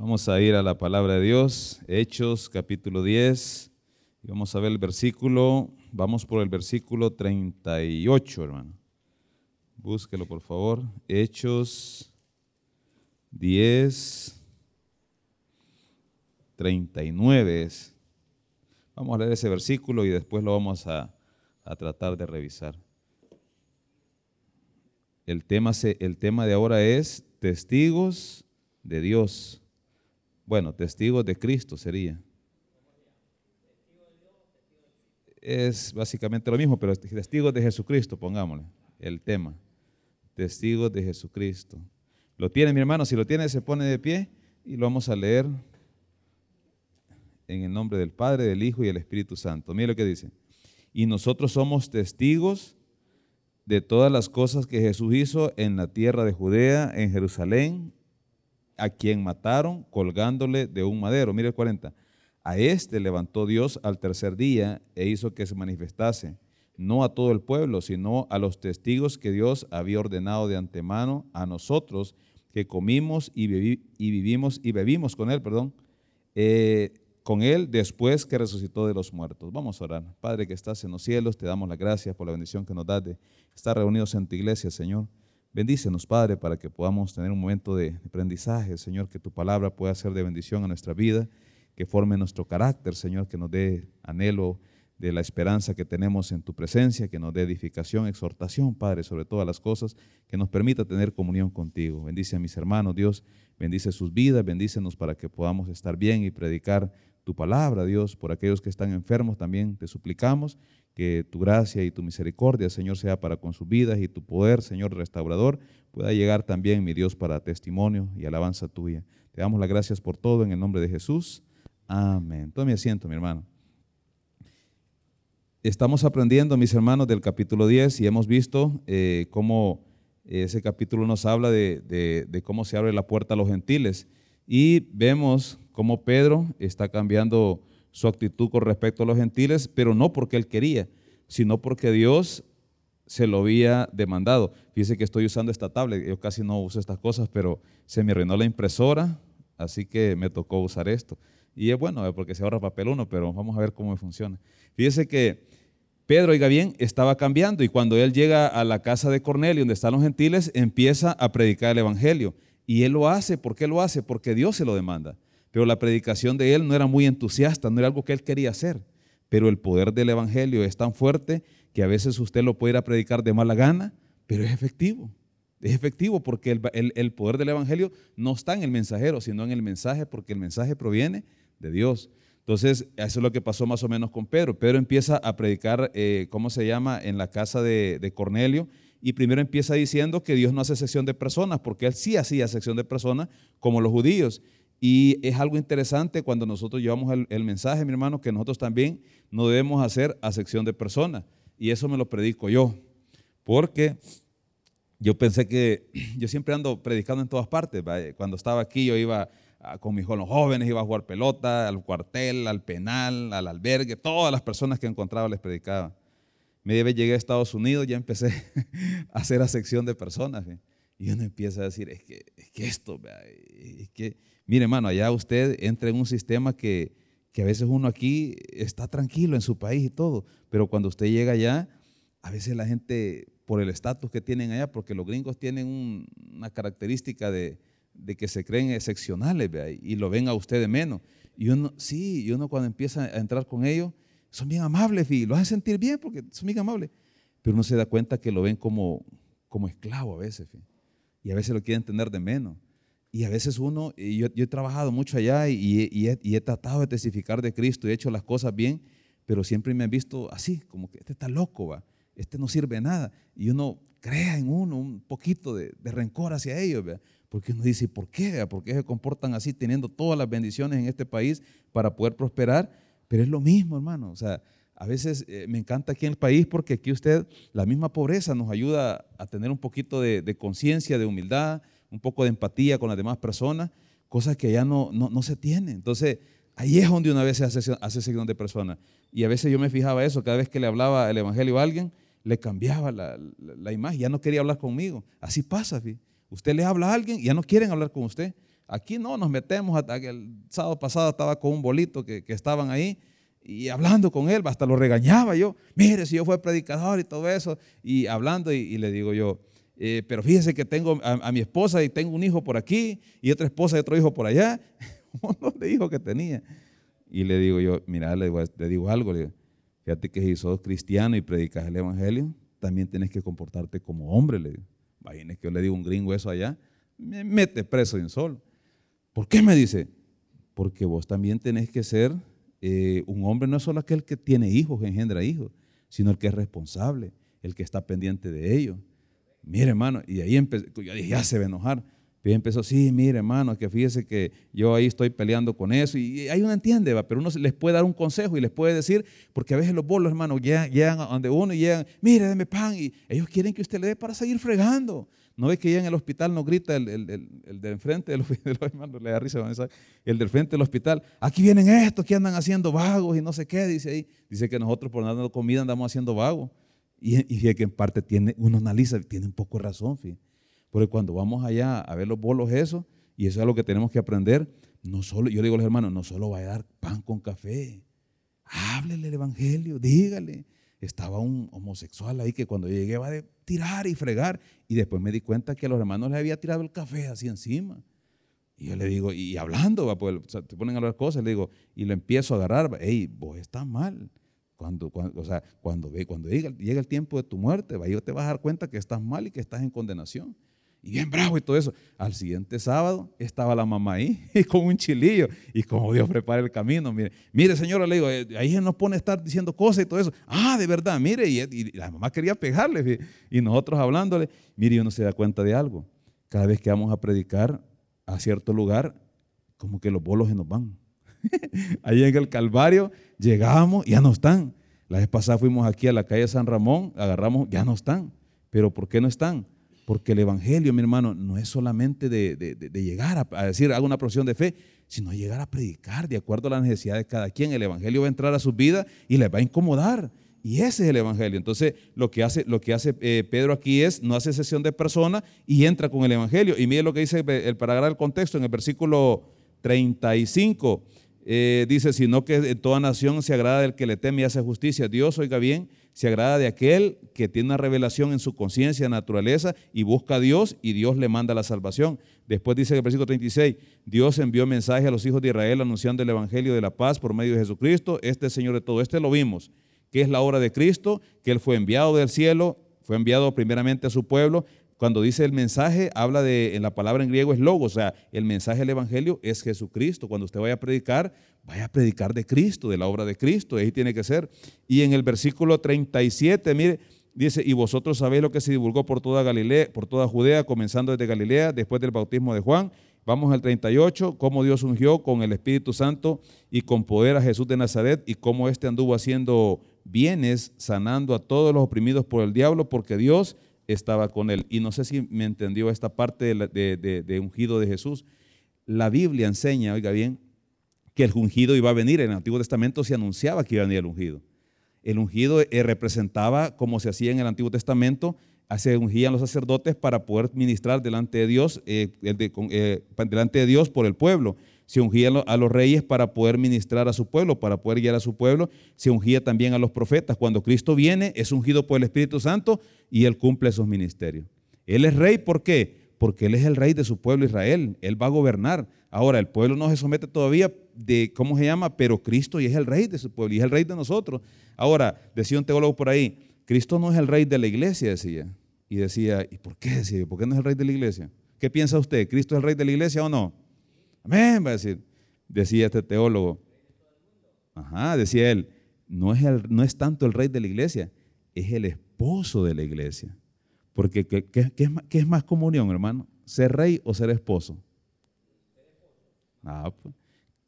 Vamos a ir a la palabra de Dios, Hechos capítulo 10, y vamos a ver el versículo, vamos por el versículo 38, hermano. Búsquelo por favor, Hechos 10, 39 es. Vamos a leer ese versículo y después lo vamos a, a tratar de revisar. El tema, el tema de ahora es testigos de Dios. Bueno, testigos de Cristo sería. Es básicamente lo mismo, pero testigos de Jesucristo, pongámosle el tema. Testigos de Jesucristo. ¿Lo tiene mi hermano? Si lo tiene, se pone de pie y lo vamos a leer en el nombre del Padre, del Hijo y del Espíritu Santo. Mire lo que dice. Y nosotros somos testigos de todas las cosas que Jesús hizo en la tierra de Judea, en Jerusalén, a quien mataron colgándole de un madero. Mire el 40. A este levantó Dios al tercer día e hizo que se manifestase, no a todo el pueblo, sino a los testigos que Dios había ordenado de antemano a nosotros, que comimos y, vivimos y bebimos con él, perdón, eh, con él después que resucitó de los muertos. Vamos a orar. Padre que estás en los cielos, te damos las gracias por la bendición que nos das de estar reunidos en tu iglesia, Señor. Bendícenos, Padre, para que podamos tener un momento de aprendizaje, Señor, que tu palabra pueda ser de bendición a nuestra vida, que forme nuestro carácter, Señor, que nos dé anhelo de la esperanza que tenemos en tu presencia, que nos dé edificación, exhortación, Padre, sobre todas las cosas, que nos permita tener comunión contigo. Bendice a mis hermanos, Dios, bendice sus vidas, bendícenos para que podamos estar bien y predicar tu palabra, Dios, por aquellos que están enfermos también te suplicamos que tu gracia y tu misericordia, Señor, sea para con sus vidas y tu poder, Señor restaurador, pueda llegar también, mi Dios, para testimonio y alabanza tuya. Te damos las gracias por todo en el nombre de Jesús. Amén. Tome asiento, mi hermano. Estamos aprendiendo, mis hermanos, del capítulo 10 y hemos visto eh, cómo ese capítulo nos habla de, de cómo se abre la puerta a los gentiles. Y vemos cómo Pedro está cambiando su actitud con respecto a los gentiles, pero no porque él quería, sino porque Dios se lo había demandado. Fíjese que estoy usando esta tablet, yo casi no uso estas cosas, pero se me arruinó la impresora, así que me tocó usar esto. Y es bueno, porque se ahorra papel uno, pero vamos a ver cómo funciona. Fíjese que Pedro, oiga bien, estaba cambiando y cuando él llega a la casa de Cornelio, donde están los gentiles, empieza a predicar el Evangelio. Y él lo hace, ¿por qué lo hace? Porque Dios se lo demanda. Pero la predicación de él no era muy entusiasta, no era algo que él quería hacer. Pero el poder del Evangelio es tan fuerte que a veces usted lo puede ir a predicar de mala gana, pero es efectivo. Es efectivo porque el, poder del Evangelio no está en el mensajero, sino en el mensaje, porque el mensaje proviene de Dios. Entonces, eso es lo que pasó más o menos con Pedro. Pedro empieza a predicar, eh, ¿cómo se llama?, en la casa de, de Cornelio. Y primero empieza diciendo que Dios no hace sección de personas, porque él sí hacía sección de personas, como los judíos. Y es algo interesante cuando nosotros llevamos el, mensaje, mi hermano, que nosotros también no debemos hacer acepción de personas. Y eso me lo predico yo. Porque yo pensé que yo siempre ando predicando en todas partes. Cuando estaba aquí yo iba con mis jóvenes, iba a jugar pelota, al cuartel, al penal, al albergue, todas las personas que encontraba les predicaba. Media vez llegué a Estados Unidos, ya empecé a hacer acepción de personas. Y uno empieza a decir, es que, es que esto, es que Mire, hermano, allá usted entra en un sistema que, a veces uno aquí está tranquilo en su país y todo, pero cuando usted llega allá, a veces la gente, por el estatus que tienen allá, porque los gringos tienen una característica de, que se creen excepcionales y lo ven a usted de menos. Y uno, sí, y uno cuando empieza a entrar con ellos, son bien amables y lo hacen sentir bien porque son bien amables, pero uno se da cuenta que lo ven como, como esclavo a veces, y a veces lo quieren tener de menos. Y a veces uno, yo, he trabajado mucho allá y, he, tratado de testificar de Cristo y he hecho las cosas bien, pero siempre me han visto así, como que este está loco, ¿va? este no sirve nada. Y uno crea en uno un poquito de, rencor hacia ellos, porque uno dice, ¿por qué? ¿Por qué se comportan así teniendo todas las bendiciones en este país para poder prosperar? Pero es lo mismo, hermano. O sea, a veces eh, me encanta aquí en el país porque aquí usted, la misma pobreza nos ayuda a tener un poquito de conciencia, de humildad, un poco de empatía con las demás personas, cosas que ya no, no, se tienen. Entonces, ahí es donde una vez se hace, hace seguidor de personas. Y a veces yo me fijaba eso, cada vez que le hablaba el Evangelio a alguien, le cambiaba la, la, imagen, ya no quería hablar conmigo. Así pasa, usted le habla a alguien ya no quieren hablar con usted. Aquí no nos metemos, hasta que el sábado pasado estaba con un bolito que, estaban ahí y hablando con él, hasta lo regañaba yo, mire, si yo fui predicador y todo eso, y hablando y, le digo yo, eh, pero fíjese que tengo a, mi esposa y tengo un hijo por aquí y otra esposa y otro hijo por allá, un montón de hijos que tenía. Y le digo yo, mira, le digo, algo, le digo, fíjate que si sos cristiano y predicas el evangelio, también tienes que comportarte como hombre, le digo. Imagínese que yo le digo un gringo eso allá, me mete preso de un sol. ¿Por qué me dice? Porque vos también tenés que ser eh, un hombre, no es solo aquel que tiene hijos, engendra hijos, sino el que es responsable, el que está pendiente de ellos. Mire, hermano, y ahí empezó, ya se va a enojar. Pero empezó, sí, mire, hermano, que fíjese que yo ahí estoy peleando con eso. Y ahí uno entiende, ¿va? pero uno les puede dar un consejo y les puede decir, porque a veces los bolos, hermano, llegan, a donde uno y llegan, mire, deme pan. Y ellos quieren que usted le dé para seguir fregando. No ve que ya en el hospital no grita el, el, el, del frente del hospital, le da risa, el del frente del hospital, aquí vienen estos que andan haciendo vagos y no sé qué, dice ahí. Dice que nosotros por dando comida andamos haciendo vagos. Y, y que en parte tiene, uno analiza, tiene un poco de razón, fíjate. Porque cuando vamos allá a ver los bolos, eso, y eso es lo que tenemos que aprender, no solo, yo digo a los hermanos, no solo va a dar pan con café, háblele el evangelio, dígale. Estaba un homosexual ahí que cuando llegué va a tirar y fregar, y después me di cuenta que a los hermanos les había tirado el café así encima. Y yo le digo, y hablando, va, pues, te ponen a hablar cosas, le digo, y lo empiezo a agarrar, hey, vos estás mal. Cuando, cuando, o sea, cuando, cuando llega, el tiempo de tu muerte, te vas a dar cuenta que estás mal y que estás en condenación y bien bravo y todo eso. Al siguiente sábado estaba la mamá ahí y con un chilillo y como Dios prepara el camino. Mire, mire señora, le digo, eh, ahí nos pone a estar diciendo cosas y todo eso. Ah, de verdad, mire, y, la mamá quería pegarle y nosotros hablándole. Mire, uno se da cuenta de algo. Cada vez que vamos a predicar a cierto lugar, como que los bolos se nos van. ahí en el Calvario llegamos ya no están. La vez pasada fuimos aquí a la calle San Ramón, agarramos, ya no están. Pero ¿por qué no están? Porque el Evangelio, mi hermano, no es solamente de, llegar a, decir, hago una profesión de fe, sino llegar a predicar de acuerdo a la necesidad de cada quien. El Evangelio va a entrar a su vida y les va a incomodar. Y ese es el Evangelio. Entonces, lo que hace, lo que hace eh, Pedro aquí es, no hace sesión de persona y entra con el Evangelio. Y mire lo que dice para agarrar el contexto en el versículo 35. Eh, dice, sino que en toda nación se agrada del que le teme y hace justicia. Dios, oiga bien, se agrada de aquel que tiene una revelación en su conciencia, naturaleza, y busca a Dios y Dios le manda la salvación. Después dice el versículo 36, Dios envió mensaje a los hijos de Israel anunciando el Evangelio de la paz por medio de Jesucristo. Este Señor de todo, este lo vimos, que es la obra de Cristo, que Él fue enviado del cielo, fue enviado primeramente a su pueblo, cuando dice el mensaje, habla de, en la palabra en griego es logo, o sea, el mensaje del Evangelio es Jesucristo. Cuando usted vaya a predicar, vaya a predicar de Cristo, de la obra de Cristo, ahí tiene que ser. Y en el versículo 37, mire, dice, y vosotros sabéis lo que se divulgó por toda Galilea, por toda Judea, comenzando desde Galilea, después del bautismo de Juan. Vamos al 38, cómo Dios ungió con el Espíritu Santo y con poder a Jesús de Nazaret y cómo éste anduvo haciendo bienes, sanando a todos los oprimidos por el diablo, porque Dios estaba con él. Y no sé si me entendió esta parte de, ungido de Jesús. La Biblia enseña, oiga bien, que el ungido iba a venir. En el Antiguo Testamento se anunciaba que iba a venir el ungido. El ungido eh, representaba, como se hacía en el Antiguo Testamento, se ungían los sacerdotes para poder ministrar delante de Dios, eh, eh, delante de Dios por el pueblo se ungía a los reyes para poder ministrar a su pueblo, para poder guiar a su pueblo, se ungía también a los profetas. Cuando Cristo viene, es ungido por el Espíritu Santo y Él cumple esos ministerios. Él es rey, ¿por qué? Porque Él es el rey de su pueblo Israel, Él va a gobernar. Ahora, el pueblo no se somete todavía de, ¿cómo se llama? Pero Cristo y es el rey de su pueblo y es el rey de nosotros. Ahora, decía un teólogo por ahí, Cristo no es el rey de la iglesia, decía. Y decía, ¿y por qué decía? ¿Por qué no es el rey de la iglesia? ¿Qué piensa usted? ¿Cristo es el rey de la iglesia o no? Amén, va a decir. Decía este teólogo. Ajá, decía él, no es, el, no es tanto el rey de la iglesia, es el esposo de la iglesia. Porque ¿qué, es, qué es, más comunión, hermano? ¿Ser rey o ser esposo? Ah, pues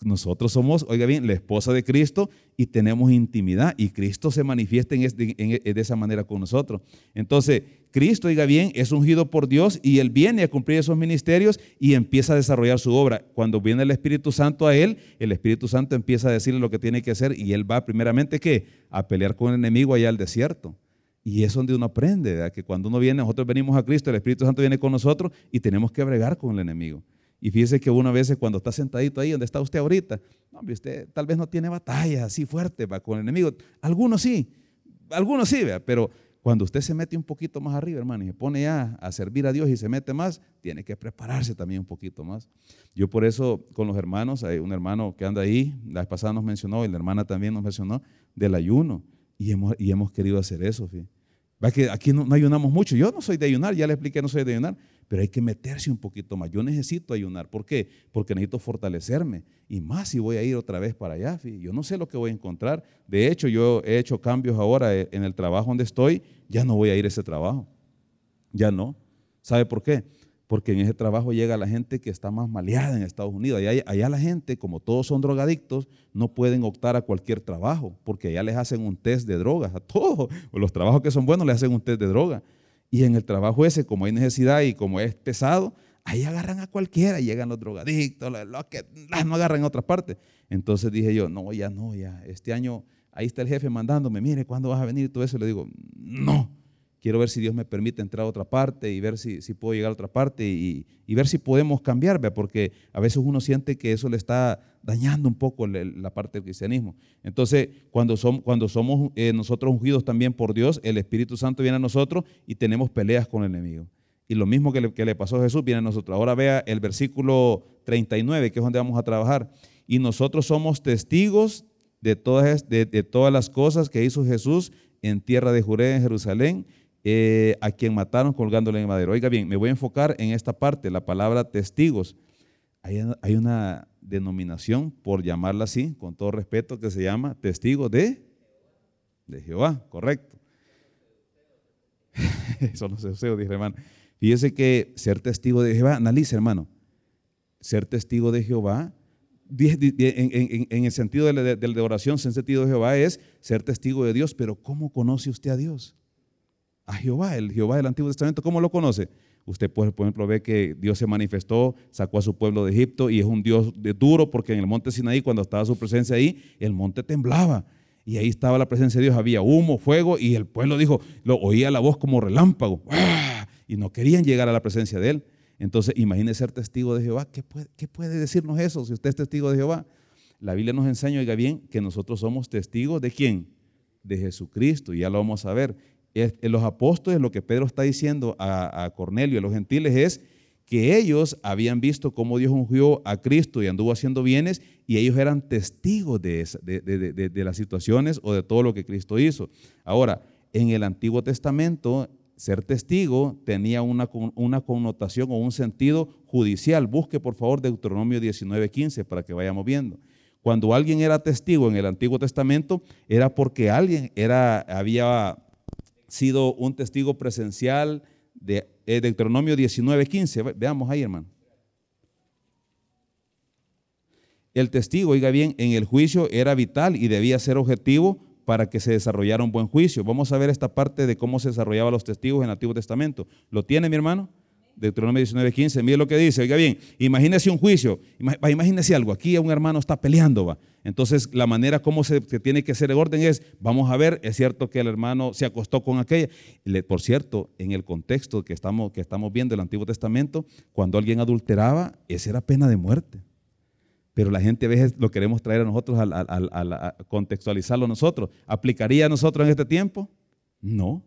nosotros somos, oiga bien, la esposa de Cristo y tenemos intimidad y Cristo se manifiesta en de esa manera con nosotros. Entonces, Cristo, oiga bien, es ungido por Dios y Él viene a cumplir esos ministerios y empieza a desarrollar su obra. Cuando viene el Espíritu Santo a Él, el Espíritu Santo empieza a decirle lo que tiene que hacer y Él va primeramente ¿qué? a pelear con el enemigo allá al desierto. Y es donde uno aprende, que cuando uno viene, nosotros venimos a Cristo, el Espíritu Santo viene con nosotros y tenemos que bregar con el enemigo. Y fíjese que una vez cuando está sentadito ahí donde está usted ahorita, hombre, usted tal vez no tiene batallas así fuertes con el enemigo. Algunos sí, algunos sí, ¿vea? pero cuando usted se mete un poquito más arriba, hermano, y se pone ya a servir a Dios y se mete más, tiene que prepararse también un poquito más. Yo por eso con los hermanos, hay un hermano que anda ahí, la vez pasada nos mencionó, y la hermana también nos mencionó, del ayuno. Y hemos, y hemos querido hacer eso. Va que aquí no, ayunamos mucho. Yo no soy de ayunar, ya le expliqué, no soy de ayunar, pero hay que meterse un poquito más. Yo necesito ayunar. ¿Por qué? Porque necesito fortalecerme. Y más si voy a ir otra vez para allá. Yo no sé lo que voy a encontrar. De hecho, yo he hecho cambios ahora eh, en el trabajo donde estoy. Ya no voy a ir a ese trabajo. Ya no. ¿Sabe por qué? porque en ese trabajo llega la gente que está más maleada en Estados Unidos. Allá, allá, la gente, como todos son drogadictos, no pueden optar a cualquier trabajo, porque allá les hacen un test de drogas, a todos. Los trabajos que son buenos les hacen un test de droga. Y en el trabajo ese, como hay necesidad y como es pesado, ahí agarran a cualquiera, llegan los drogadictos, los que no agarran en otra parte. Entonces dije yo, no, ya no, ya, este año, ahí está el jefe mandándome, mire, ¿cuándo vas a venir? Todo eso, le digo, no, quiero ver si Dios me permite entrar a otra parte y ver si, si puedo llegar a otra parte y, ver si podemos cambiar, porque a veces uno siente que eso le está dañando un poco la parte del cristianismo. Entonces, cuando, cuando somos eh, nosotros ungidos también por Dios, el Espíritu Santo viene a nosotros y tenemos peleas con el enemigo. Y lo mismo que le, que le pasó a Jesús viene a nosotros. Ahora vea el versículo 39, que es donde vamos a trabajar. Y nosotros somos testigos de todas, de, de todas las cosas que hizo Jesús en tierra de Judea, en Jerusalén, eh, a quien mataron colgándole en el madero. Oiga bien, me voy a enfocar en esta parte, la palabra testigos. Hay, una denominación, por llamarla así, con todo respeto, que se llama testigo de, de Jehová, correcto. No se usó, dije hermano. Fíjese que ser testigo de Jehová, analice hermano, ser testigo de Jehová, en, el sentido de, de, de oración, en sentido de Jehová es ser testigo de Dios, pero ¿cómo conoce usted a Dios? A Jehová, el Jehová del Antiguo Testamento, ¿cómo lo conoce? Usted, por ejemplo, ve que Dios se manifestó, sacó a su pueblo de Egipto y es un Dios de duro porque en el monte Sinaí, cuando estaba su presencia ahí, el monte temblaba. Y ahí estaba la presencia de Dios, había humo, fuego y el pueblo dijo, lo oía la voz como relámpago. Y no querían llegar a la presencia de él. Entonces, imagine ser testigo de Jehová. ¿Qué puede, ¿Qué puede decirnos eso si usted es testigo de Jehová? La Biblia nos enseña, oiga bien, que nosotros somos testigos de quién? De Jesucristo. Y ya lo vamos a ver los apóstoles, lo que Pedro está diciendo a, Cornelio, a los gentiles, es que ellos habían visto cómo Dios ungió a Cristo y anduvo haciendo bienes y ellos eran testigos de, de, las situaciones o de todo lo que Cristo hizo. Ahora, en el Antiguo Testamento, ser testigo tenía una, una connotación o un sentido judicial. Busque por favor Deuteronomio 19:15 para que vayamos viendo. Cuando alguien era testigo en el Antiguo Testamento, era porque alguien era, había sido un testigo presencial de eh, Deuteronomio 19:15. Veamos ahí, hermano. El testigo, oiga bien, en el juicio era vital y debía ser objetivo para que se desarrollara un buen juicio. Vamos a ver esta parte de cómo se desarrollaban los testigos en el Antiguo Testamento. ¿Lo tiene, mi hermano? Deuteronomio 19:15. Mire lo que dice. Oiga bien, imagínese un juicio. Imagínese algo. Aquí un hermano está peleando, va. Entonces, la manera como se, tiene que hacer el orden es, vamos a ver, es cierto que el hermano se acostó con aquella. por cierto, en el contexto que estamos, que estamos viendo del Antiguo Testamento, cuando alguien adulteraba, esa era pena de muerte. Pero la gente a veces lo queremos traer a nosotros, a, contextualizarlo nosotros. ¿Aplicaría a nosotros en este tiempo? No.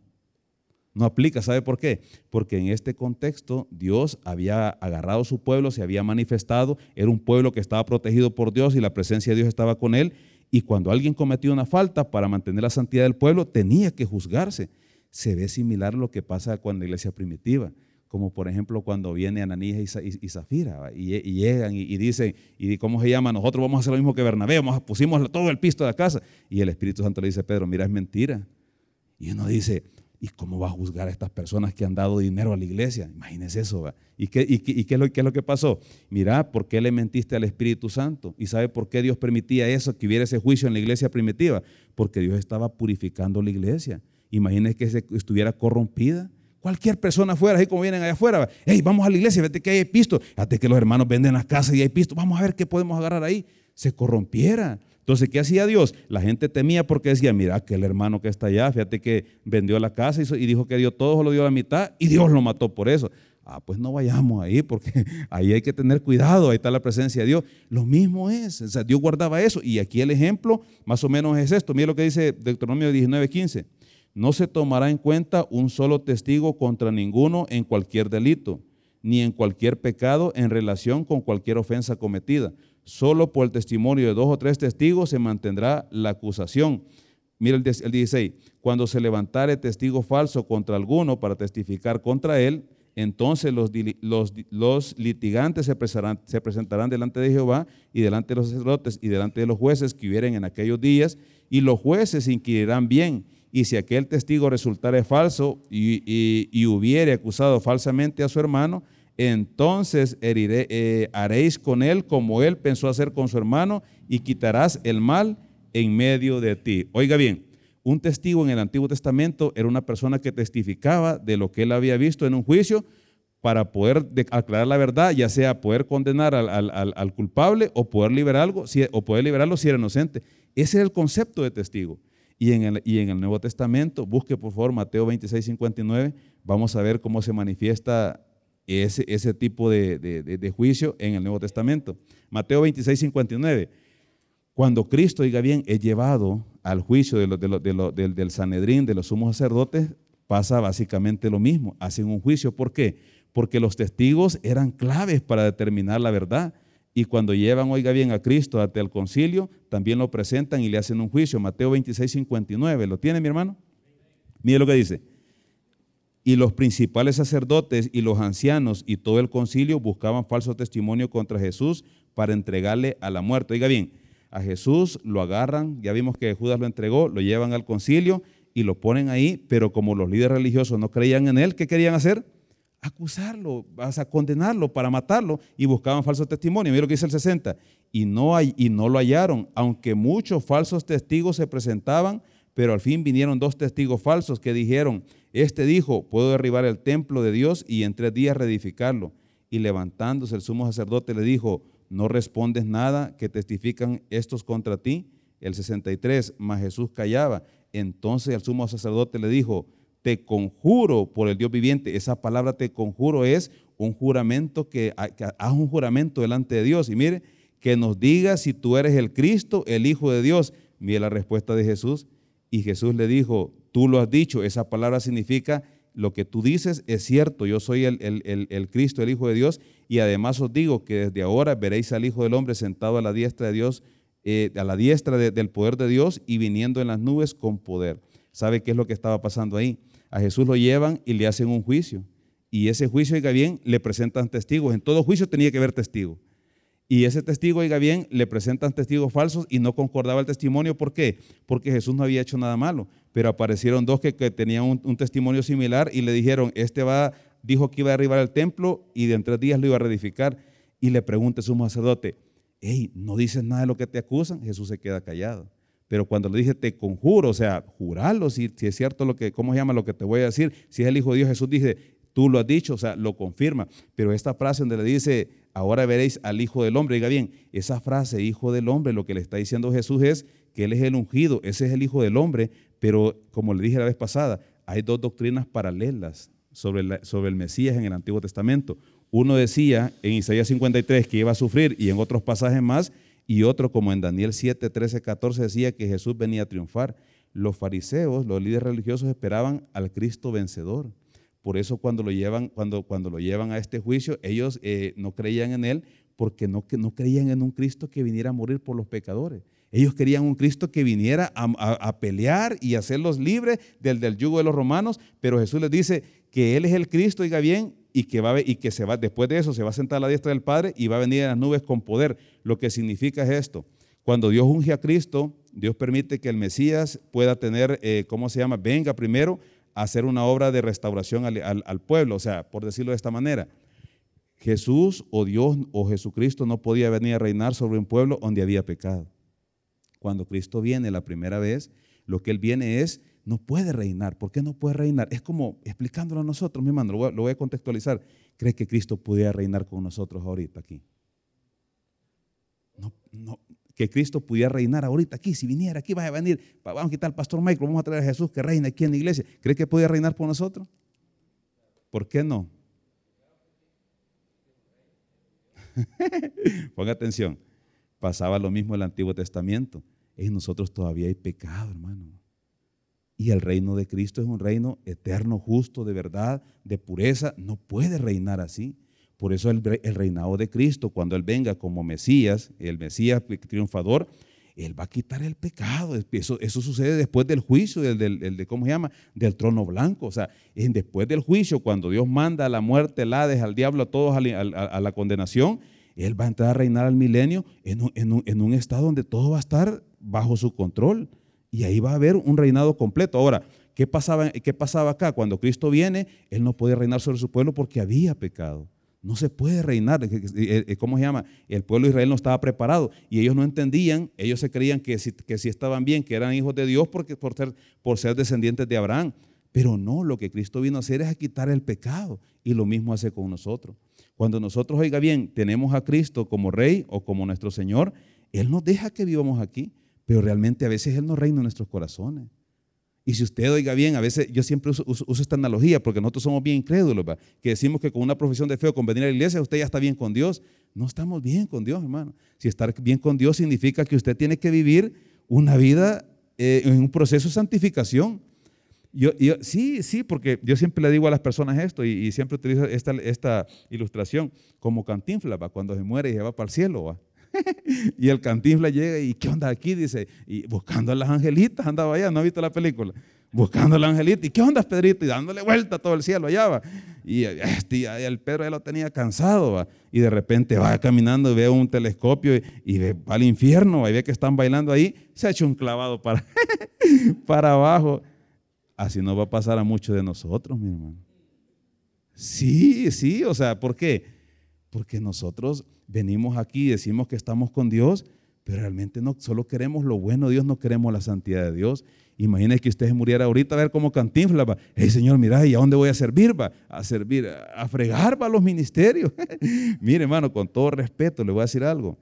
No aplica, ¿sabe por qué? Porque en este contexto Dios había agarrado a su pueblo, se había manifestado, era un pueblo que estaba protegido por Dios y la presencia de Dios estaba con él. Y cuando alguien cometía una falta para mantener la santidad del pueblo, tenía que juzgarse. Se ve similar a lo que pasa con la iglesia primitiva, como por ejemplo cuando viene Ananías y, Zafira y, llegan y, dicen, ¿y cómo se llama? Nosotros vamos a hacer lo mismo que Bernabé, pusimos todo el pisto de la casa. Y el Espíritu Santo le dice, Pedro, mira, es mentira. Y uno dice, ¿Y cómo va a juzgar a estas personas que han dado dinero a la iglesia? Imagínense eso. ¿Y, qué, y, qué, es lo, qué, es lo, que pasó? Mira, ¿por qué le mentiste al Espíritu Santo? ¿Y sabe por qué Dios permitía eso, que hubiera ese juicio en la iglesia primitiva? Porque Dios estaba purificando la iglesia. Imagínense que se, estuviera corrompida. Cualquier persona fuera, así como vienen allá afuera, hey, vamos a la iglesia, vete que hay pisto, hasta que los hermanos venden las casas y hay pisto, vamos a ver qué podemos agarrar ahí. Se corrompiera. Entonces, ¿qué hacía Dios? La gente temía porque decía, mira, aquel hermano que está allá, fíjate que vendió la casa y dijo que dio todo, lo dio a la mitad y Dios lo mató por eso. ah, pues no vayamos ahí porque ahí hay que tener cuidado, ahí está la presencia de Dios. Lo mismo es, o sea, Dios guardaba eso. Y aquí el ejemplo más o menos es esto. Mira lo que dice Deuteronomio 19:15. No se tomará en cuenta un solo testigo contra ninguno en cualquier delito, ni en cualquier pecado en relación con cualquier ofensa cometida. Solo por el testimonio de dos o tres testigos se mantendrá la acusación. Mira el 16. Cuando se levantare testigo falso contra alguno para testificar contra él, entonces los, litigantes se presentarán, se presentarán, delante de Jehová y delante de los sacerdotes y delante de los jueces que hubieren en aquellos días, y los jueces inquirirán bien y si aquel testigo resultare falso y, hubiere acusado falsamente a su hermano, entonces eh, haréis con él como él pensó hacer con su hermano y quitarás el mal en medio de ti. Oiga bien, un testigo en el Antiguo Testamento era una persona que testificaba de lo que él había visto en un juicio para poder aclarar la verdad, ya sea poder condenar al, culpable o poder, liberar algo, o poder liberarlo si era inocente. Ese es el concepto de testigo. Y en, el, y en el Nuevo Testamento, busque por favor Mateo 26, 59, vamos a ver cómo se manifiesta ese, ese tipo de, juicio en el Nuevo Testamento. Mateo 26, 59. Cuando Cristo, diga bien, es llevado al juicio de del, del Sanedrín, de los sumos sacerdotes, pasa básicamente lo mismo. Hacen un juicio. ¿Por qué? Porque los testigos eran claves para determinar la verdad. Y cuando llevan, oiga bien, a Cristo ante el concilio, también lo presentan y le hacen un juicio. Mateo 26, 59. ¿Lo tiene mi hermano? Mire lo que dice. Y los principales sacerdotes y los ancianos y todo el concilio buscaban falso testimonio contra Jesús para entregarle a la muerte. Oiga bien, a Jesús lo agarran, ya vimos que Judas lo entregó, lo llevan al concilio y lo ponen ahí, pero como los líderes religiosos no creían en él, ¿qué querían hacer? acusarlo, vas a condenarlo para matarlo y buscaban falsos testimonios. Mira lo que dice el 60. Y no, hay, y no lo hallaron, aunque muchos falsos testigos se presentaban, pero al fin vinieron dos testigos falsos que dijeron, este dijo, puedo derribar el templo de Dios y en tres días reedificarlo. Y levantándose el sumo sacerdote le dijo, no respondes nada que testifican estos contra ti. El 63, mas Jesús callaba. Entonces el sumo sacerdote le dijo, te conjuro por el Dios viviente. Esa palabra te conjuro es un juramento que, haz un juramento delante de Dios. Y mire, que nos diga si tú eres el Cristo, el Hijo de Dios. Mire la respuesta de Jesús. Y Jesús le dijo, tú lo has dicho. Esa palabra significa lo que tú dices es cierto. Yo soy el, Cristo, el Hijo de Dios. Y además os digo que desde ahora veréis al Hijo del Hombre sentado a la diestra de Dios, eh, a la diestra del poder de Dios y viniendo en las nubes con poder. ¿Sabe qué es lo que estaba pasando ahí? A Jesús lo llevan y le hacen un juicio. Y ese juicio, oiga bien, le presentan testigos. En todo juicio tenía que haber testigo. Y ese testigo, oiga bien, le presentan testigos falsos y no concordaba el testimonio. ¿Por qué? Porque Jesús no había hecho nada malo. Pero aparecieron dos que, tenían un, testimonio similar y le dijeron, este va, dijo que iba a derribar el templo y de tres días lo iba a reedificar. Y le pregunta a su sacerdote, hey, ¿no dices nada de lo que te acusan? Jesús se queda callado. Pero cuando le dije, te conjuro, o sea, jurarlo, si, si, es cierto lo que, ¿cómo se llama lo que te voy a decir? Si es el Hijo de Dios, Jesús dice, tú lo has dicho, o sea, lo confirma. Pero esta frase donde le dice, ahora veréis al Hijo del Hombre, diga bien, esa frase, Hijo del Hombre, lo que le está diciendo Jesús es que Él es el ungido, ese es el Hijo del Hombre, pero como le dije la vez pasada, hay dos doctrinas paralelas sobre, el Mesías en el Antiguo Testamento. Uno decía en Isaías 53 que iba a sufrir y en otros pasajes más y otro como en Daniel 7, 13, 14 decía que Jesús venía a triunfar. Los fariseos, los líderes religiosos esperaban al Cristo vencedor. Por eso cuando lo llevan, cuando, cuando lo llevan a este juicio, ellos eh, no creían en él porque no, no creían en un Cristo que viniera a morir por los pecadores. Ellos querían un Cristo que viniera a, a, pelear y hacerlos libres del, del yugo de los romanos, pero Jesús les dice que Él es el Cristo, oiga bien, y que, va, y que se va, después de eso se va a sentar a la diestra del Padre y va a venir en las nubes con poder. Lo que significa es esto. Cuando Dios unge a Cristo, Dios permite que el Mesías pueda tener, eh, ¿cómo se llama? Venga primero hacer una obra de restauración al, pueblo. O sea, por decirlo de esta manera, Jesús o Dios o Jesucristo no podía venir a reinar sobre un pueblo donde había pecado. Cuando Cristo viene la primera vez, lo que Él viene es no puede reinar. ¿Por qué no puede reinar? Es como explicándolo a nosotros, mi hermano, lo voy, a, contextualizar. ¿Cree que Cristo pudiera reinar con nosotros ahorita aquí? No, no, que Cristo pudiera reinar ahorita aquí, si viniera aquí, va a venir, vamos a quitar al pastor Michael, vamos a traer a Jesús que reina aquí en la iglesia. ¿Cree que puede reinar por nosotros? ¿Por qué no? Ponga atención. Pasaba lo mismo en el Antiguo Testamento. En nosotros todavía hay pecado, hermano. Y el reino de Cristo es un reino eterno, justo, de verdad, de pureza. No puede reinar así. Por eso el, reinado de Cristo, cuando Él venga como Mesías, el Mesías triunfador, Él va a quitar el pecado. Eso, sucede después del juicio, del, de, ¿cómo se llama? Del trono blanco. O sea, después del juicio, cuando Dios manda a la muerte, el Hades, al diablo, a todos a, la condenación, Él va a entrar a reinar al milenio en en un estado donde todo va a estar bajo su control. Y ahí va a haber un reinado completo. Ahora, ¿qué pasaba, ¿qué pasaba acá? Cuando Cristo viene, Él no puede reinar sobre su pueblo porque había pecado. No se puede reinar. ¿Cómo se llama? El pueblo de Israel no estaba preparado y ellos no entendían, ellos se creían que si, que estaban bien, que eran hijos de Dios porque, por, ser, por ser descendientes de Abraham. Pero no, lo que Cristo vino a hacer es a quitar el pecado y lo mismo hace con nosotros. Cuando nosotros, oiga bien, tenemos a Cristo como Rey o como nuestro Señor, Él nos deja que vivamos aquí, pero realmente a veces Él no reina en nuestros corazones. Y si usted oiga bien, a veces yo siempre uso, esta analogía porque nosotros somos bien incrédulos, que decimos que con una profesión de fe o con venir a la iglesia usted ya está bien con Dios. No estamos bien con Dios, hermano. Si estar bien con Dios significa que usted tiene que vivir una vida eh, en un proceso de santificación. Yo, sí, sí, porque yo siempre le digo a las personas esto y, siempre utilizo esta, ilustración como cantinfla, cuando se muere y se va para el cielo. ¿va? y el cantinfla llega y ¿qué onda aquí? Dice, y buscando a las angelitas andaba allá, ¿no ha visto la película? Buscando a las angelitas, ¿y qué onda Pedrito? Y dándole vuelta a todo el cielo allá va. Y este, el Pedro ya lo tenía cansado va. Y de repente va caminando y ve un telescopio y, ve al infierno y ve que están bailando ahí, se ha hecho un clavado para, para abajo. Así no va a pasar a muchos de nosotros, mi hermano. Sí, sí, o sea, ¿por qué? Porque nosotros venimos aquí y decimos que estamos con Dios, pero realmente no solo queremos lo bueno de Dios, no queremos la santidad de Dios. Imagínese que usted muriera ahorita a ver cómo cantinfla, va. Hey, Señor, mira, ¿y a dónde voy a servir? Va? A servir, a fregar, va, los ministerios. Mire, hermano, con todo respeto, le voy a decir algo.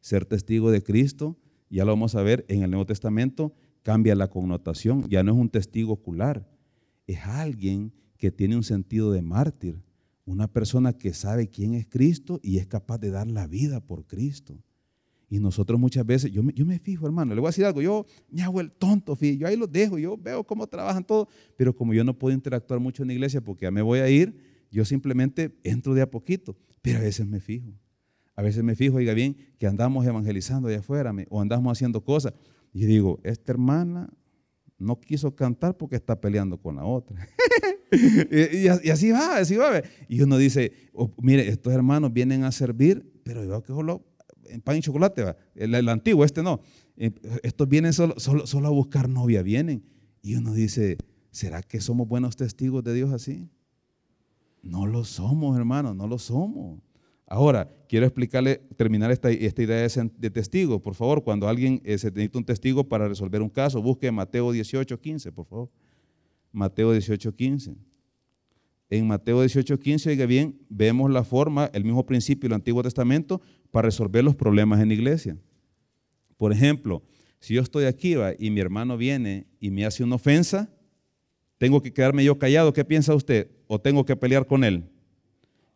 Ser testigo de Cristo, ya lo vamos a ver en el Nuevo Testamento, cambia la connotación. Ya no es un testigo ocular, es alguien que tiene un sentido de mártir una persona que sabe quién es Cristo y es capaz de dar la vida por Cristo. Y nosotros muchas veces, yo me, yo me fijo, hermano, le voy a decir algo, yo me hago el tonto, yo ahí los dejo, yo veo cómo trabajan todos, pero como yo no puedo interactuar mucho en la iglesia porque ya me voy a ir, yo simplemente entro de a poquito, pero a veces me fijo. A veces me fijo, oiga bien, que andamos evangelizando allá afuera o andamos haciendo cosas. Y digo, esta hermana no quiso cantar porque está peleando con la otra. y, así va, así va. Y uno dice, oh, mire, estos hermanos vienen a servir, pero yo que solo en pan y chocolate, va. El, antiguo, este no. Eh, estos vienen solo, solo, solo a buscar novia, vienen. Y uno dice, ¿será que somos buenos testigos de Dios así? No lo somos, hermano, no lo somos. Ahora, quiero explicarle, terminar esta, esta idea de, testigo. Por favor, cuando alguien eh, se necesita un testigo para resolver un caso, busque Mateo 18, 15, por favor. Mateo 18, 15. En Mateo 18, 15, oiga bien, vemos la forma, el mismo principio del Antiguo Testamento para resolver los problemas en la iglesia. Por ejemplo, si yo estoy aquí y mi hermano viene y me hace una ofensa, ¿tengo que quedarme yo callado? ¿Qué piensa usted? ¿O tengo que pelear con él?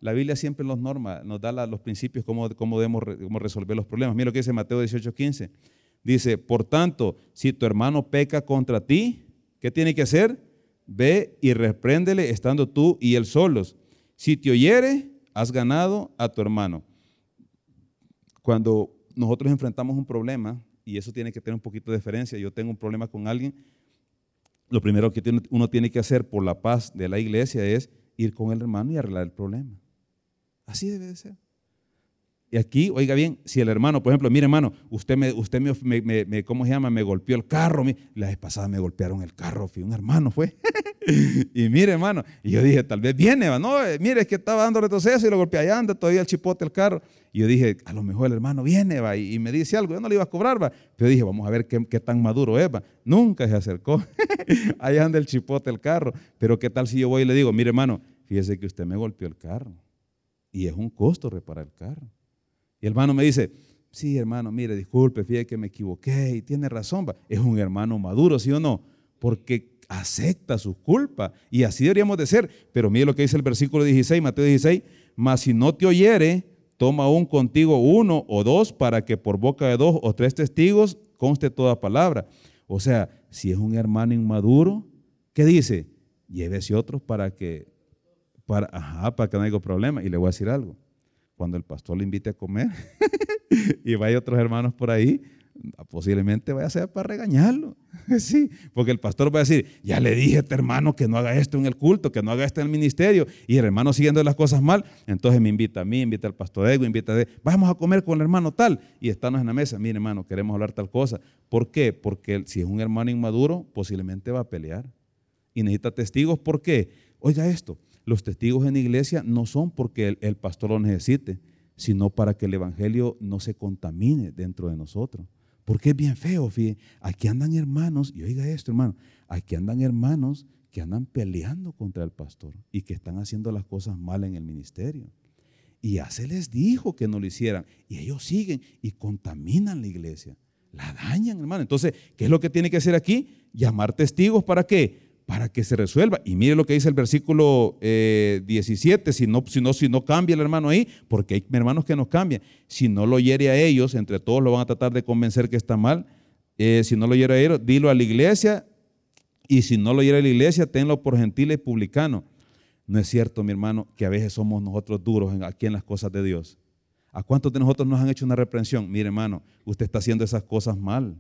La Biblia siempre nos norma, nos da los principios, cómo, cómo debemos resolver los problemas. Mira lo que dice Mateo 18, 15. Dice, por tanto, si tu hermano peca contra ti, ¿qué tiene que hacer? Ve y repréndele estando tú y él solos. Si te oyere, has ganado a tu hermano. Cuando nosotros enfrentamos un problema, y eso tiene que tener un poquito de diferencia, yo tengo un problema con alguien, lo primero que uno tiene que hacer por la paz de la iglesia es ir con el hermano y arreglar el problema. Así debe de ser. Y aquí, oiga bien, si el hermano, por ejemplo, mire hermano, usted me, usted me, ¿cómo se llama? Me golpeó el carro. La vez pasada me golpearon el carro, fui un hermano fue. y mire hermano, y yo dije, tal vez viene, no, eh, mire, es que estaba dando retroceso y lo golpeé allá, anda todavía el chipote el carro. Y yo dije, a lo mejor el hermano viene, va, y, me dice algo, yo no le iba a cobrar, va. Pero dije, vamos a ver qué, qué tan maduro es, va. Nunca se acercó. allá anda el chipote el carro. Pero qué tal si yo voy y le digo, mire hermano, fíjese que usted me golpeó el carro. Y es un costo reparar el carro. Y el hermano me dice, sí, hermano, mire, disculpe, fíjate que me equivoqué y tiene razón. Es un hermano maduro, ¿sí o no? Porque acepta sus culpas y así deberíamos de ser. Pero mire lo que dice el versículo 16, Mateo 16, mas si no te oyere, toma aún contigo uno o dos para que por boca de dos o tres testigos conste toda palabra. O sea, si es un hermano inmaduro, ¿qué dice? Llévese otros para que, para, para que no haya problema. Y le voy a decir algo. Cuando el pastor le invite a comer y vaya otros hermanos por ahí, posiblemente vaya a ser para regañarlo. Sí, porque el pastor va a decir, ya le dije a este hermano que no haga esto en el culto, que no haga esto en el ministerio, y el hermano siguiendo las cosas mal, entonces me invita a mí, invita al pastor Ego, invita a... Vamos a comer con el hermano tal, y estamos en la mesa, mire hermano, queremos hablar tal cosa. ¿Por qué? Porque si es un hermano inmaduro, posiblemente va a pelear. Y necesita testigos, ¿por qué? Oiga esto, los testigos en iglesia no son porque el pastor lo necesite, sino para que el evangelio no se contamine dentro de nosotros. Porque es bien feo, fíjate. Aquí andan hermanos, y oiga esto, hermano, aquí andan hermanos que andan peleando contra el pastor y que están haciendo las cosas mal en el ministerio. Y ya se les dijo que no lo hicieran. Y ellos siguen y contaminan la iglesia. La dañan, hermano. Entonces, ¿qué es lo que tiene que hacer aquí? Llamar testigos para qué? Para que se resuelva. Y mire lo que dice el versículo 17, eh, si no, si, no, si no cambia el hermano ahí, porque hay hermanos que no cambian. Si no lo hiere a ellos, entre todos lo van a tratar de convencer que está mal. Eh, si no lo hiere a ellos, dilo a la iglesia. Y si no lo hiere a la iglesia, tenlo por gentil y publicano. No es cierto, mi hermano, que a veces somos nosotros duros aquí en las cosas de Dios. ¿A cuántos de nosotros nos han hecho una reprensión? Mire, hermano, usted está haciendo esas cosas mal.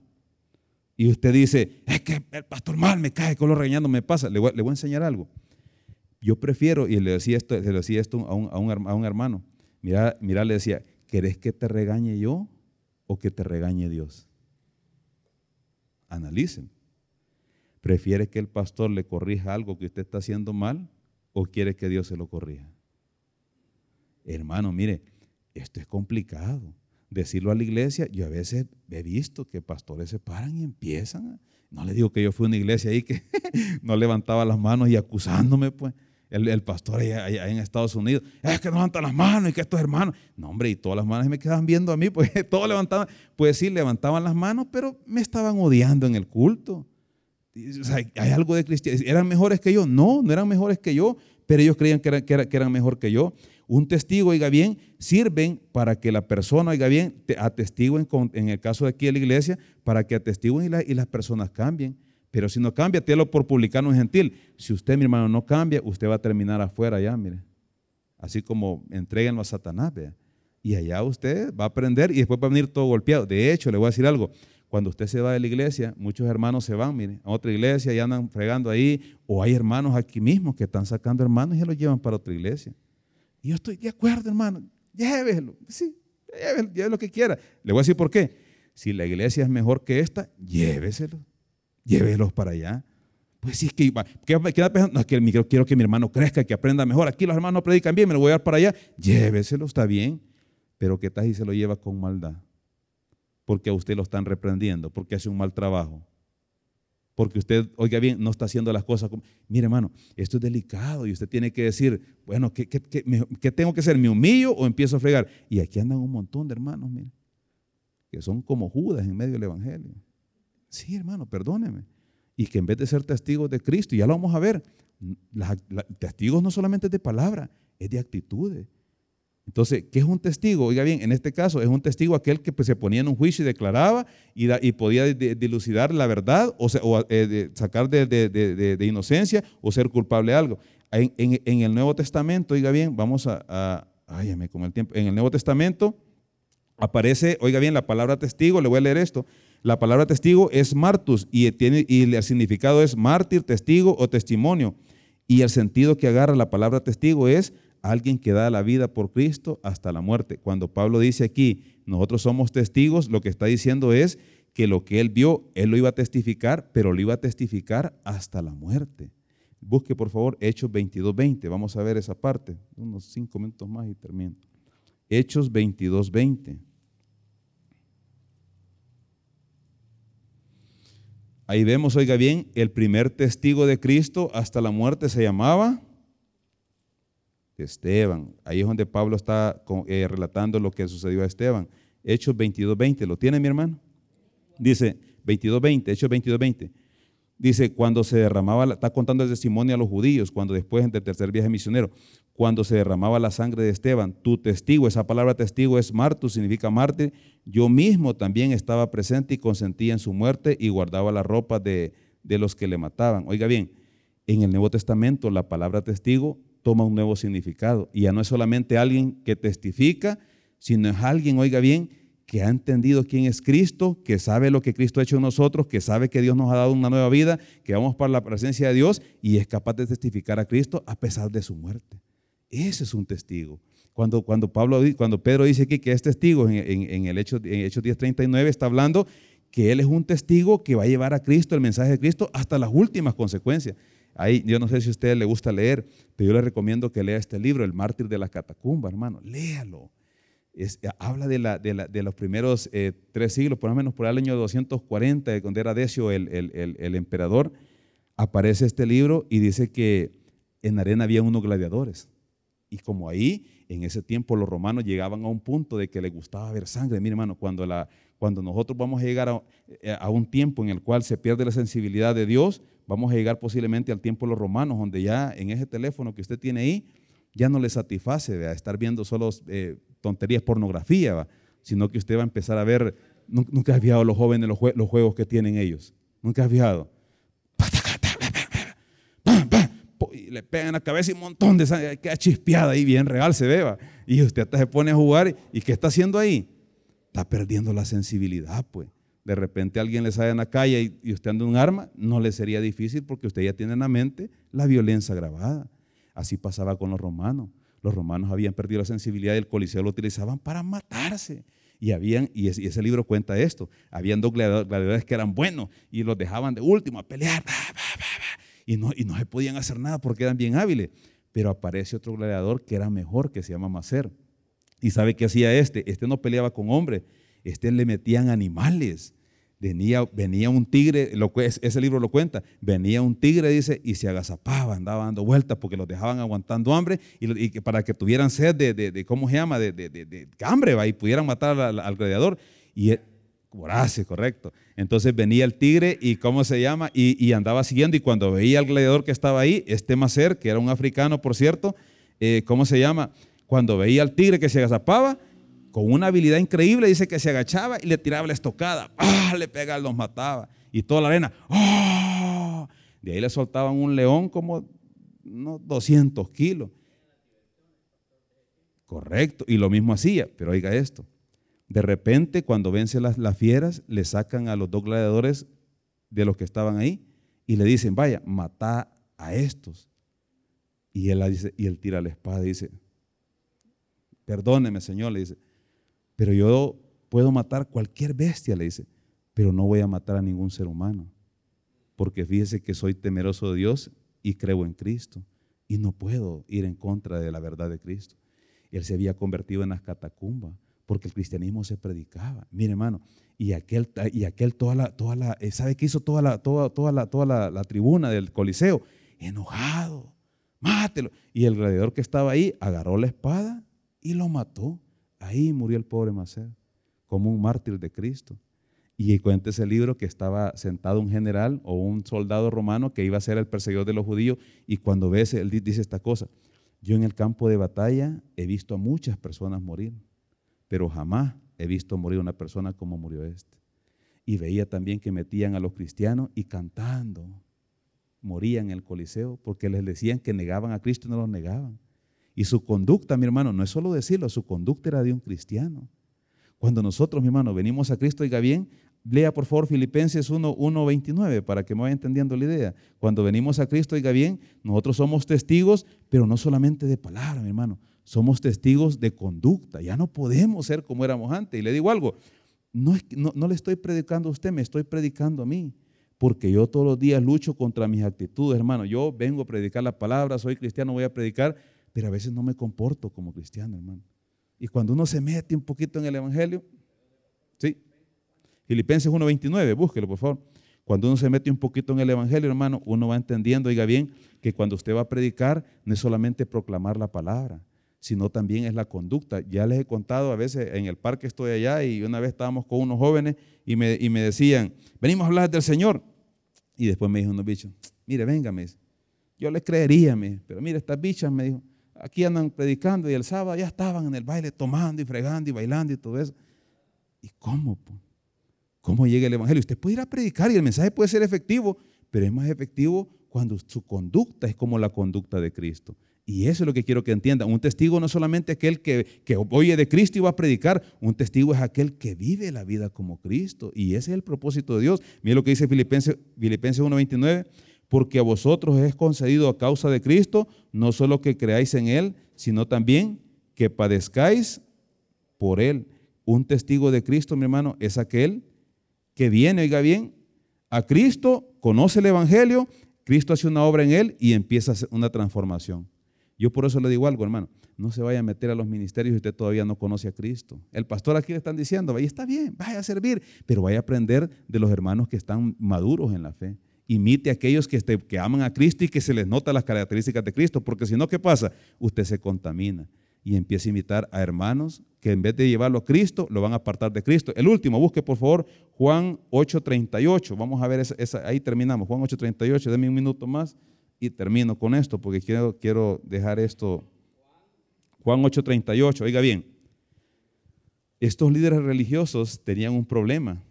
Y usted dice, es que el pastor mal me cae, con lo regañando me pasa. Le voy, a enseñar algo. Yo prefiero, y le decía esto, le decía esto a, un, a, un, hermano, mira, mira, le decía, ¿querés que te regañe yo o que te regañe Dios? Analicen. ¿Prefiere que el pastor le corrija algo que usted está haciendo mal o quiere que Dios se lo corrija? Hermano, mire, esto es complicado decirlo a la iglesia, yo a veces he visto que pastores se paran y empiezan. no le digo que yo fui a una iglesia ahí que no levantaba las manos y acusándome, pues. El, pastor allá, en Estados Unidos, es que no levanta las manos y que estos hermanos. No, hombre, y todas las manos me quedaban viendo a mí, pues todos levantaban, pues sí, levantaban las manos, pero me estaban odiando en el culto. O sea, hay algo de cristianismo. ¿Eran mejores que yo? No, no eran mejores que yo, pero ellos creían que, que eran mejor que yo. Un testigo, oiga bien, sirven para que la persona, oiga bien, atestiguen, en el caso de aquí de la iglesia, para que atestiguen y, las personas cambien. Pero si no cambia, télo por publicano en gentil. Si usted, mi hermano, no cambia, usted va a terminar afuera ya, mire. Así como entreguenlo a Satanás, vea. Y allá usted va a aprender y después va a venir todo golpeado. De hecho, le voy a decir algo. Cuando usted se va de la iglesia, muchos hermanos se van, mire, a otra iglesia y andan fregando ahí. O hay hermanos aquí mismos que están sacando hermanos y se los llevan para otra iglesia. Y yo estoy de acuerdo, hermano, llévelo. Sí, llévelo, lo que quiera. Le voy a decir por qué. Si la iglesia es mejor que esta, lléveselo. Llévelos para allá. Pues sí, es que, ¿qué, pensando? No, es que quiero que mi hermano crezca, que aprenda mejor. Aquí los hermanos no predican bien, me lo voy a dar para allá. Lléveselo, está bien. Pero ¿qué tal si se lo lleva con maldad? Porque a usted lo están reprendiendo, porque hace un mal trabajo porque usted, oiga bien, no está haciendo las cosas como... Mire, hermano, esto es delicado y usted tiene que decir, bueno, ¿qué, tengo que hacer? ¿Me humillo o empiezo a fregar? Y aquí andan un montón de hermanos, mire, que son como Judas en medio del Evangelio. Sí, hermano, perdóneme. Y que en vez de ser testigos de Cristo, ya lo vamos a ver, testigos no solamente de palabra, es de actitudes. Entonces, ¿qué es un testigo? Oiga bien, en este caso es un testigo aquel que pues, se ponía en un juicio y declaraba y, podía dilucidar la verdad o, eh, sacar de, inocencia o ser culpable de algo. En, el Nuevo Testamento, oiga bien, vamos a, a con el tiempo, en el Nuevo Testamento aparece, oiga bien, la palabra testigo, le voy a leer esto. La palabra testigo es martus y el significado es mártir, testigo o testimonio. Y el sentido que agarra la palabra testigo es alguien que da la vida por Cristo hasta la muerte. Cuando Pablo dice aquí, nosotros somos testigos, lo que está diciendo es que lo que él vio, él lo iba a testificar, pero lo iba a testificar hasta la muerte. Busque por favor Hechos 22.20, vamos a ver esa parte, unos cinco minutos más y termino. Hechos 22.20. Ahí vemos, oiga bien, el primer testigo de Cristo hasta la muerte se llamaba Esteban. Ahí es donde Pablo está eh, relatando lo que sucedió a Esteban. Hechos 22.20. ¿Lo tiene mi hermano? Dice 22.20, Hechos 22.20. Dice, cuando se derramaba, está contando el testimonio a los judíos, cuando después del tercer viaje misionero, cuando se derramaba la sangre de Esteban, tu testigo, esa palabra testigo es martu, significa mártir, yo mismo también estaba presente y consentía en su muerte y guardaba la ropa de, de los que le mataban. Oiga bien, en el Nuevo Testamento la palabra testigo toma un nuevo significado y ya no es solamente alguien que testifica, sino es alguien, oiga bien, que ha entendido quién es Cristo, que sabe lo que Cristo ha hecho en nosotros, que sabe que Dios nos ha dado una nueva vida, que vamos para la presencia de Dios y es capaz de testificar a Cristo a pesar de su muerte. Ese es un testigo. Cuando, cuando, Pablo, cuando Pedro dice aquí que es testigo en, el Hecho, en Hechos 10.39 está hablando que él es un testigo que va a llevar a Cristo, el mensaje de Cristo, hasta las últimas consecuencias. Ahí, yo no sé si a usted le gusta leer, pero yo le recomiendo que lea este libro, El mártir de la catacumba, hermano. Léalo habla de, la, de, los primeros eh, tres siglos, por lo menos por el año 240, cuando era Decio el, emperador, aparece este libro y dice que en arena había unos gladiadores. Y como ahí, en ese tiempo los romanos llegaban a un punto de que les gustaba ver sangre. Mire, hermano, cuando, cuando nosotros vamos a llegar a, eh, a, un tiempo en el cual se pierde la sensibilidad de Dios, vamos a llegar posiblemente al tiempo de los romanos, donde ya en ese teléfono que usted tiene ahí, ya no le satisface estar viendo solo eh, tonterías, pornografía, sino que usted va a empezar a ver, nunca has fijado los jóvenes los, juegos que tienen ellos, nunca has fijado. Y le pegan la cabeza y un montón de sangre, queda chispeada ahí, bien real se beba. Y usted hasta se pone a jugar, ¿y qué está haciendo ahí? Está perdiendo la sensibilidad, pues. De repente alguien le sale en la calle y, usted anda un arma, no le sería difícil porque usted ya tiene en la mente la violencia grabada. Así pasaba con los romanos. Los romanos habían perdido la sensibilidad y el coliseo lo utilizaban para matarse. Y, habían, y ese libro cuenta esto, habían dos gladiadores que eran buenos y los dejaban de último a pelear. y, no, y no se podían hacer nada porque eran bien hábiles. Pero aparece otro gladiador que era mejor, que se llama Macer. ¿Y sabe qué hacía este? Este no peleaba con hombres, este le metían animales. Venía, venía un tigre, ese libro lo cuenta, venía un tigre, dice, y se agazapaba, andaba dando vueltas porque los dejaban aguantando hambre y, para que tuvieran sed de, de, ¿cómo se llama?, de, de hambre, ¿va? y pudieran matar al, gladiador. Y voraces, correcto. Entonces venía el tigre y ¿cómo se llama? Y, andaba siguiendo y cuando veía al gladiador que estaba ahí, este Macer, que era un africano, por cierto, eh, ¿cómo se llama? Cuando veía al tigre que se agazapaba, con una habilidad increíble, dice que se agachaba y le tiraba la estocada. ¡Ah! Le pegaba, los mataba. Y toda la arena. ¡Ah! De ahí le soltaban un león como unos 200 kilos. Correcto. Y lo mismo hacía. Pero oiga esto. De repente, cuando vence las, las fieras, le sacan a los dos gladiadores de los que estaban ahí y le dicen, vaya, mata a estos. Y él, dice, y él tira la espada y dice, perdóneme, Señor, le dice, pero yo puedo matar cualquier bestia, le dice, pero no voy a matar a ningún ser humano. Porque fíjese que soy temeroso de Dios y creo en Cristo. Y no puedo ir en contra de la verdad de Cristo. Él se había convertido en las catacumbas porque el cristianismo se predicaba. Mire, hermano, y aquel, y aquel toda la, toda la, eh, ¿sabe qué hizo toda la, toda, toda la, toda la, tribuna del Coliseo? Enojado, mátelo. Y el gladiador que estaba ahí agarró la espada y lo mató. Ahí murió el pobre Macer, como un mártir de Cristo. Y cuenta ese libro que estaba sentado un general o un soldado romano que iba a ser el perseguidor de los judíos y cuando ve, él dice esta cosa, yo en el campo de batalla he visto a muchas personas morir, pero jamás he visto morir una persona como murió este. Y veía también que metían a los cristianos y cantando morían en el Coliseo porque les decían que negaban a Cristo y no los negaban. Y su conducta, mi hermano, no es solo decirlo, su conducta era de un cristiano. Cuando nosotros, mi hermano, venimos a Cristo, oiga bien, lea por favor Filipenses 1, 1, para que me vaya entendiendo la idea. Cuando venimos a Cristo, oiga bien, nosotros somos testigos, pero no solamente de palabra, mi hermano, somos testigos de conducta. Ya no podemos ser como éramos antes. Y le digo algo, no, no, no le estoy predicando a usted, me estoy predicando a mí porque yo todos los días lucho contra mis actitudes, hermano. Yo vengo a predicar la palabra, soy cristiano, voy a predicar, pero a veces no me comporto como cristiano, hermano. Y cuando uno se mete un poquito en el Evangelio, ¿sí? Filipenses 1.29, búsquelo por favor. Cuando uno se mete un poquito en el Evangelio, hermano, uno va entendiendo, oiga bien, que cuando usted va a predicar no es solamente proclamar la palabra, sino también es la conducta. Ya les he contado a veces en el parque estoy allá y una vez estábamos con unos jóvenes y me, y me decían, venimos a hablar del Señor. Y después me dijo unos bichos, mire, venga, yo le creería, pero mire, estas bichas, me dijo, aquí andan predicando y el sábado ya estaban en el baile tomando y fregando y bailando y todo eso. ¿Y cómo? ¿Cómo llega el Evangelio? Usted puede ir a predicar y el mensaje puede ser efectivo, pero es más efectivo cuando su conducta es como la conducta de Cristo. Y eso es lo que quiero que entiendan. Un testigo no solamente aquel que, que, oye de Cristo y va a predicar, un testigo es aquel que vive la vida como Cristo. Y ese es el propósito de Dios. Mira lo que dice Filipenses, Filipenses 1.29, porque a vosotros es concedido a causa de Cristo, no solo que creáis en Él, sino también que padezcáis por Él. Un testigo de Cristo, mi hermano, es aquel que viene, oiga bien, a Cristo, conoce el Evangelio, Cristo hace una obra en él y empieza una transformación. Yo por eso le digo algo, hermano, no se vaya a meter a los ministerios si usted todavía no conoce a Cristo. El pastor aquí le están diciendo, vaya, está bien, vaya a servir, pero vaya a aprender de los hermanos que están maduros en la fe. Imite a aquellos que, aman a Cristo y que se les nota las características de Cristo, porque si no, ¿qué pasa? Usted se contamina y empieza a imitar a hermanos que en vez de llevarlo a Cristo, lo van a apartar de Cristo. El último, busque por favor Juan 8.38. Vamos a ver, esa, ahí terminamos. Juan 8.38, déme un minuto más y termino con esto porque quiero, quiero dejar esto. Juan 8.38, oiga bien. Estos líderes religiosos tenían un problema.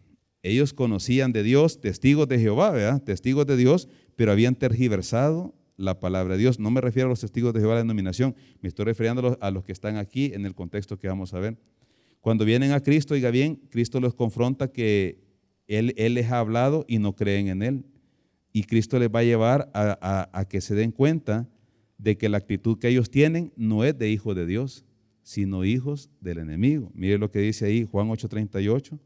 Ellos conocían de Dios, testigos de Jehová, ¿verdad? Testigos de Dios, pero habían tergiversado la palabra de Dios. No me refiero a los testigos de Jehová de la denominación, me estoy refiriendo a los, que están aquí en el contexto que vamos a ver. Cuando vienen a Cristo, oiga bien, Cristo los confronta que Él, él les ha hablado y no creen en Él. Y Cristo les va a llevar a, a que se den cuenta de que la actitud que ellos tienen no es de hijos de Dios, sino hijos del enemigo. Mire lo que dice ahí Juan 8:38.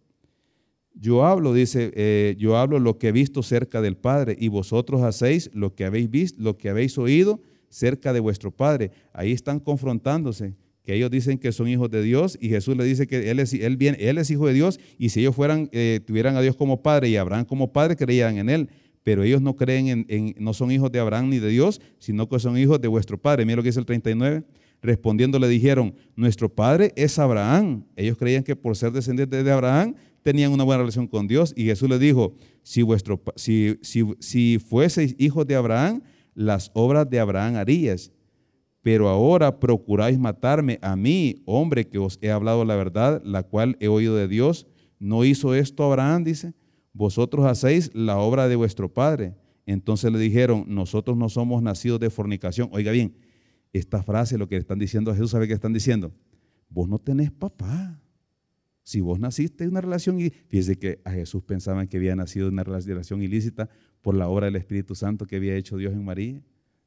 Yo hablo, dice, eh, yo hablo lo que he visto cerca del Padre y vosotros hacéis lo que habéis visto, lo que habéis oído cerca de vuestro Padre. Ahí están confrontándose, que ellos dicen que son hijos de Dios y Jesús le dice que él es, él es hijo de Dios y si ellos fueran, eh, tuvieran a Dios como Padre y Abraham como Padre, creían en Él. Pero ellos no creen en, en, no son hijos de Abraham ni de Dios, sino que son hijos de vuestro Padre. Mira lo que dice el 39. Respondiendo le dijeron, nuestro Padre es Abraham. Ellos creían que por ser descendientes de Abraham tenían una buena relación con Dios y Jesús les dijo, si, vuestro, si, si, fueseis hijos de Abraham, las obras de Abraham harías. Pero ahora procuráis matarme a mí, hombre que os he hablado la verdad, la cual he oído de Dios. ¿No hizo esto Abraham? Dice, vosotros hacéis la obra de vuestro padre. Entonces le dijeron, nosotros no somos nacidos de fornicación. Oiga bien, esta frase, lo que le están diciendo a Jesús, ¿sabe qué están diciendo? Vos no tenés papá. Si vos naciste de una relación, fíjese que a Jesús pensaban que había nacido de una relación ilícita por la obra del Espíritu Santo que había hecho Dios en María.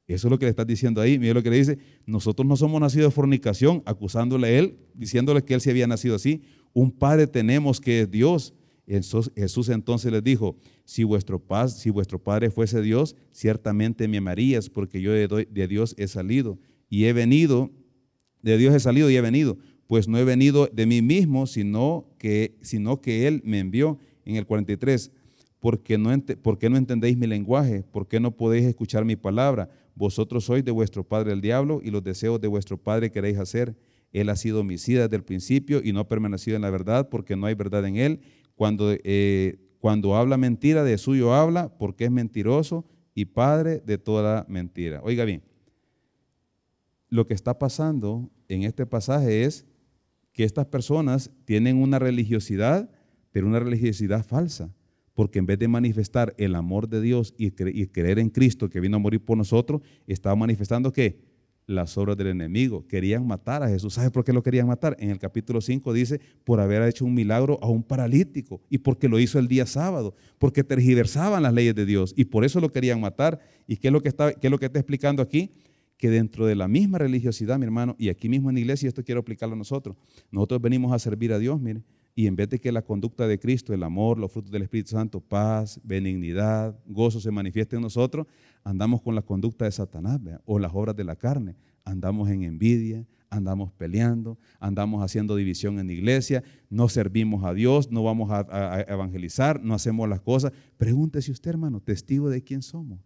Eso es lo que le estás diciendo ahí. Mira lo que le dice. Nosotros no somos nacidos de fornicación, acusándole a él, diciéndole que él se había nacido así. Un padre tenemos que es Dios. Jesús entonces les dijo, si vuestro, si vuestro padre fuese Dios, ciertamente me amarías, porque yo de Dios he salido y he venido, de Dios he salido y he venido pues no he venido de mí mismo, sino que, sino que Él me envió. En el 43, porque no, ¿por qué no entendéis mi lenguaje? ¿Por qué no podéis escuchar mi palabra? Vosotros sois de vuestro padre el diablo y los deseos de vuestro padre queréis hacer. Él ha sido homicida desde el principio y no ha permanecido en la verdad porque no hay verdad en él. Cuando, eh, cuando habla mentira, de suyo habla porque es mentiroso y padre de toda mentira. Oiga bien, lo que está pasando en este pasaje es que estas personas tienen una religiosidad, pero una religiosidad falsa, porque en vez de manifestar el amor de Dios y, creer en Cristo que vino a morir por nosotros, estaba manifestando que las obras del enemigo. Querían matar a Jesús. ¿Sabe por qué lo querían matar? En el capítulo 5 dice, por haber hecho un milagro a un paralítico y porque lo hizo el día sábado, porque tergiversaban las leyes de Dios y por eso lo querían matar. ¿Y lo que está, qué es lo que está explicando aquí? Que dentro de la misma religiosidad, mi hermano, y aquí mismo en la iglesia, esto quiero aplicarlo a nosotros, nosotros venimos a servir a Dios, mire, y en vez de que la conducta de Cristo, el amor, los frutos del Espíritu Santo, paz, benignidad, gozo se manifieste en nosotros, andamos con la conducta de Satanás o las obras de la carne. Andamos en envidia, andamos peleando, andamos haciendo división en la iglesia, no servimos a Dios, no vamos a, a evangelizar, no hacemos las cosas. Pregúntese usted, hermano, testigo de quién somos.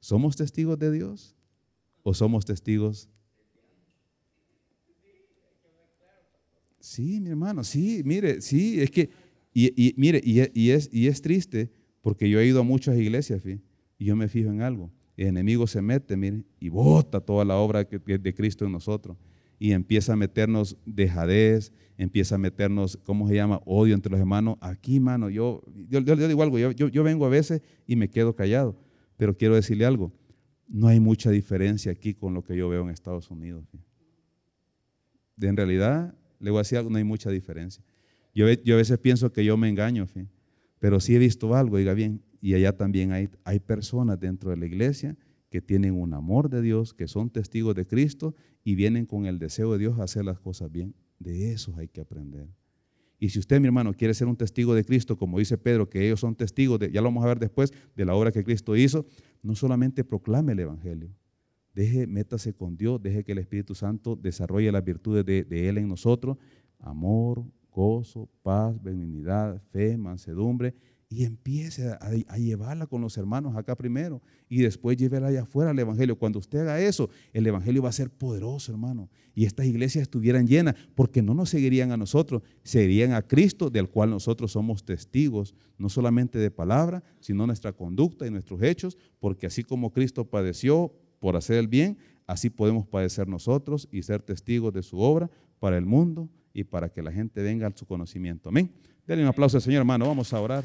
¿Somos testigos de Dios? O somos testigos? Sí, mi hermano, sí, mire, sí, es que, y, mire, y, es, y es triste Porque yo he ido a muchas iglesias, y yo me fijo en algo. El enemigo se mete, mire, y bota toda la obra de Cristo en nosotros. Y empieza a meternos dejadez, empieza a meternos, ¿cómo se llama? Odio entre los hermanos. Aquí, mano, yo, yo, digo algo, yo, yo, vengo a veces y me quedo callado, pero quiero decirle algo. No hay mucha diferencia aquí con lo que yo veo en Estados Unidos. De, en realidad, le voy a decir algo, no hay mucha diferencia. Yo, a veces pienso que yo me engaño, pero sí he visto algo, diga bien, y allá también hay, hay personas dentro de la iglesia que tienen un amor de Dios, que son testigos de Cristo y vienen con el deseo de Dios a hacer las cosas bien. De eso hay que aprender. Y si usted, mi hermano, quiere ser un testigo de Cristo, como dice Pedro, que ellos son testigos, de, ya lo vamos a ver después, de la obra que Cristo hizo, no solamente proclame el Evangelio, deje, métase con Dios, deje que el Espíritu Santo desarrolle las virtudes de, de Él en nosotros, amor, gozo, paz, benignidad, fe, mansedumbre, y empiece a, llevarla con los hermanos acá primero y después llévela allá afuera al Evangelio. Cuando usted haga eso, el Evangelio va a ser poderoso, hermano. Y estas iglesias estuvieran llenas porque no nos seguirían a nosotros, seguirían a Cristo, del cual nosotros somos testigos, no solamente de palabra, sino nuestra conducta y nuestros hechos, porque así como Cristo padeció por hacer el bien, así podemos padecer nosotros y ser testigos de su obra para el mundo y para que la gente venga a su conocimiento. Amén. Denle un aplauso al Señor, hermano. Vamos a orar.